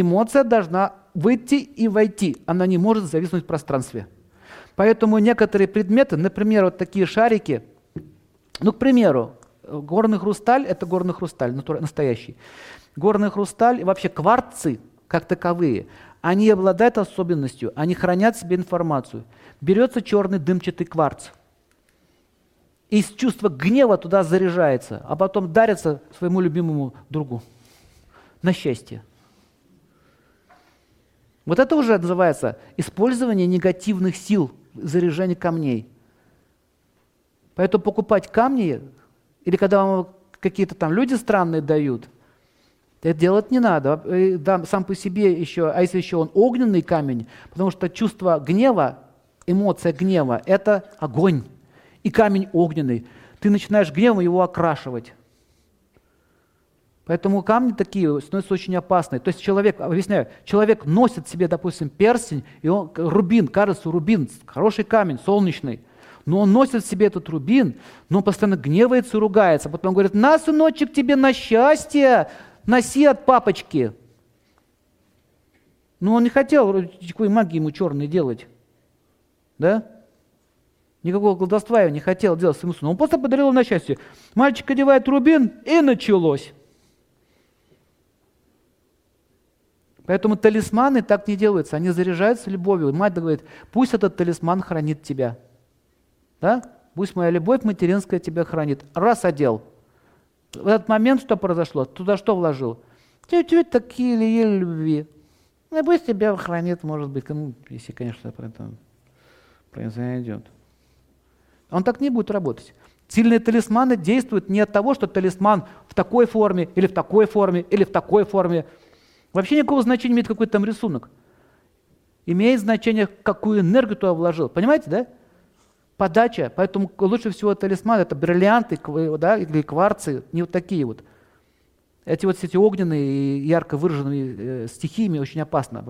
эмоция должна выйти и войти. Она не может зависнуть в пространстве. Поэтому некоторые предметы, например, вот такие шарики, ну, к примеру, горный хрусталь – это горный хрусталь, настоящий. Горный хрусталь и вообще кварцы, как таковые, они обладают особенностью, они хранят в себе информацию. Берется черный дымчатый кварц, из чувства гнева туда заряжается, а потом дарится своему любимому другу на счастье. Вот это уже называется использование негативных сил, заряжение камней. Поэтому покупать камни, или когда вам какие-то там люди странные дают, это делать не надо. Да, сам по себе еще, а если еще он огненный камень, потому что чувство гнева, эмоция гнева – это огонь, и камень огненный. Ты начинаешь гневом его окрашивать. Поэтому камни такие становятся очень опасные. То есть человек, объясняю, человек носит себе, допустим, перстень, и он, рубин, кажется, рубин, хороший камень, солнечный. Но он носит себе этот рубин, но он постоянно гневается и ругается. Потом говорит, на, сыночек, тебе на счастье, носи от папочки. Но он не хотел никакой магии ему черной делать. Да? Никакого колдовства я не хотел делать своему сыну. Он просто подарил на счастье. Мальчик одевает рубин, и началось. Поэтому талисманы так не делаются, они заряжаются любовью. Мать говорит, пусть этот талисман хранит тебя. Да? Пусть моя любовь материнская тебя хранит. Раз одел. В этот момент что произошло? Туда что вложил? Чуть-чуть такие еле любви. Ну, пусть тебя хранит, может быть, ну, если, конечно, про это произойдет. Он так не будет работать. Сильные талисманы действуют не от того, что талисман в такой форме, или в такой форме, или в такой форме. Вообще никакого значения имеет какой-то там рисунок. Имеет значение, какую энергию туда вложил. Понимаете, да? Подача. Поэтому лучше всего талисман это бриллианты да, или кварцы, не вот такие вот. Эти вот эти огненные и ярко выраженные э, стихиями очень опасно.